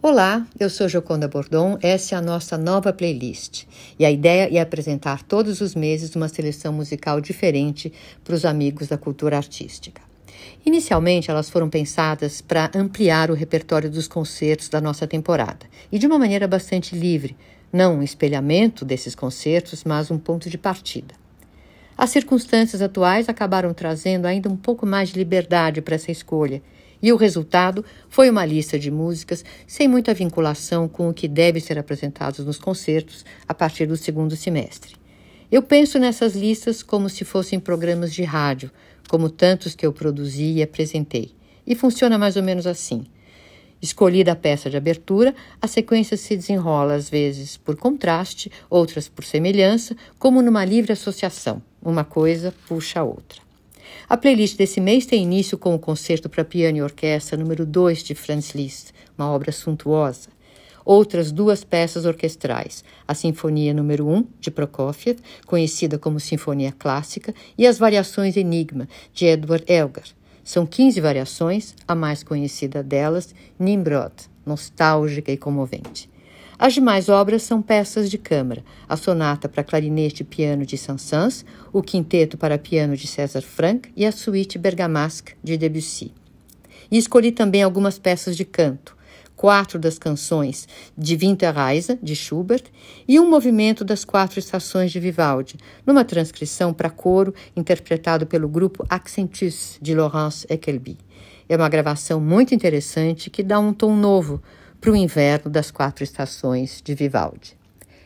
Olá, eu sou Joconda Bordon, essa é a nossa nova playlist. E a ideia é apresentar todos os meses uma seleção musical diferente para os amigos da cultura artística. Inicialmente, elas foram pensadas para ampliar o repertório dos concertos da nossa temporada, e de uma maneira bastante livre, não um espelhamento desses concertos, mas um ponto de partida. As circunstâncias atuais acabaram trazendo ainda um pouco mais de liberdade para essa escolha e o resultado foi uma lista de músicas sem muita vinculação com o que deve ser apresentado nos concertos a partir do segundo semestre. Eu penso nessas listas como se fossem programas de rádio, como tantos que eu produzi e apresentei. E funciona mais ou menos assim. Escolhida a peça de abertura, a sequência se desenrola às vezes por contraste, outras por semelhança, como numa livre associação. Uma coisa puxa a outra. A playlist desse mês tem início com o concerto para piano e orquestra número 2 de Franz Liszt, uma obra suntuosa. Outras duas peças orquestrais, a Sinfonia número 1 de Prokofiev, conhecida como Sinfonia Clássica, e as Variações Enigma de Edward Elgar. São 15 variações, a mais conhecida delas, Nimrod, nostálgica e comovente. As demais obras são peças de câmara: a sonata para clarinete e piano de Saint-Saëns, o quinteto para piano de César Franck e a suíte bergamasque de Debussy. E escolhi também algumas peças de canto, quatro das canções de Winterreise, de Schubert, e um movimento das quatro estações de Vivaldi, numa transcrição para coro interpretado pelo grupo Accentus, de Laurence Eckelby. É uma gravação muito interessante que dá um tom novo para o inverno das quatro estações de Vivaldi.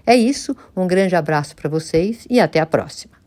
É isso, um grande abraço para vocês e até a próxima.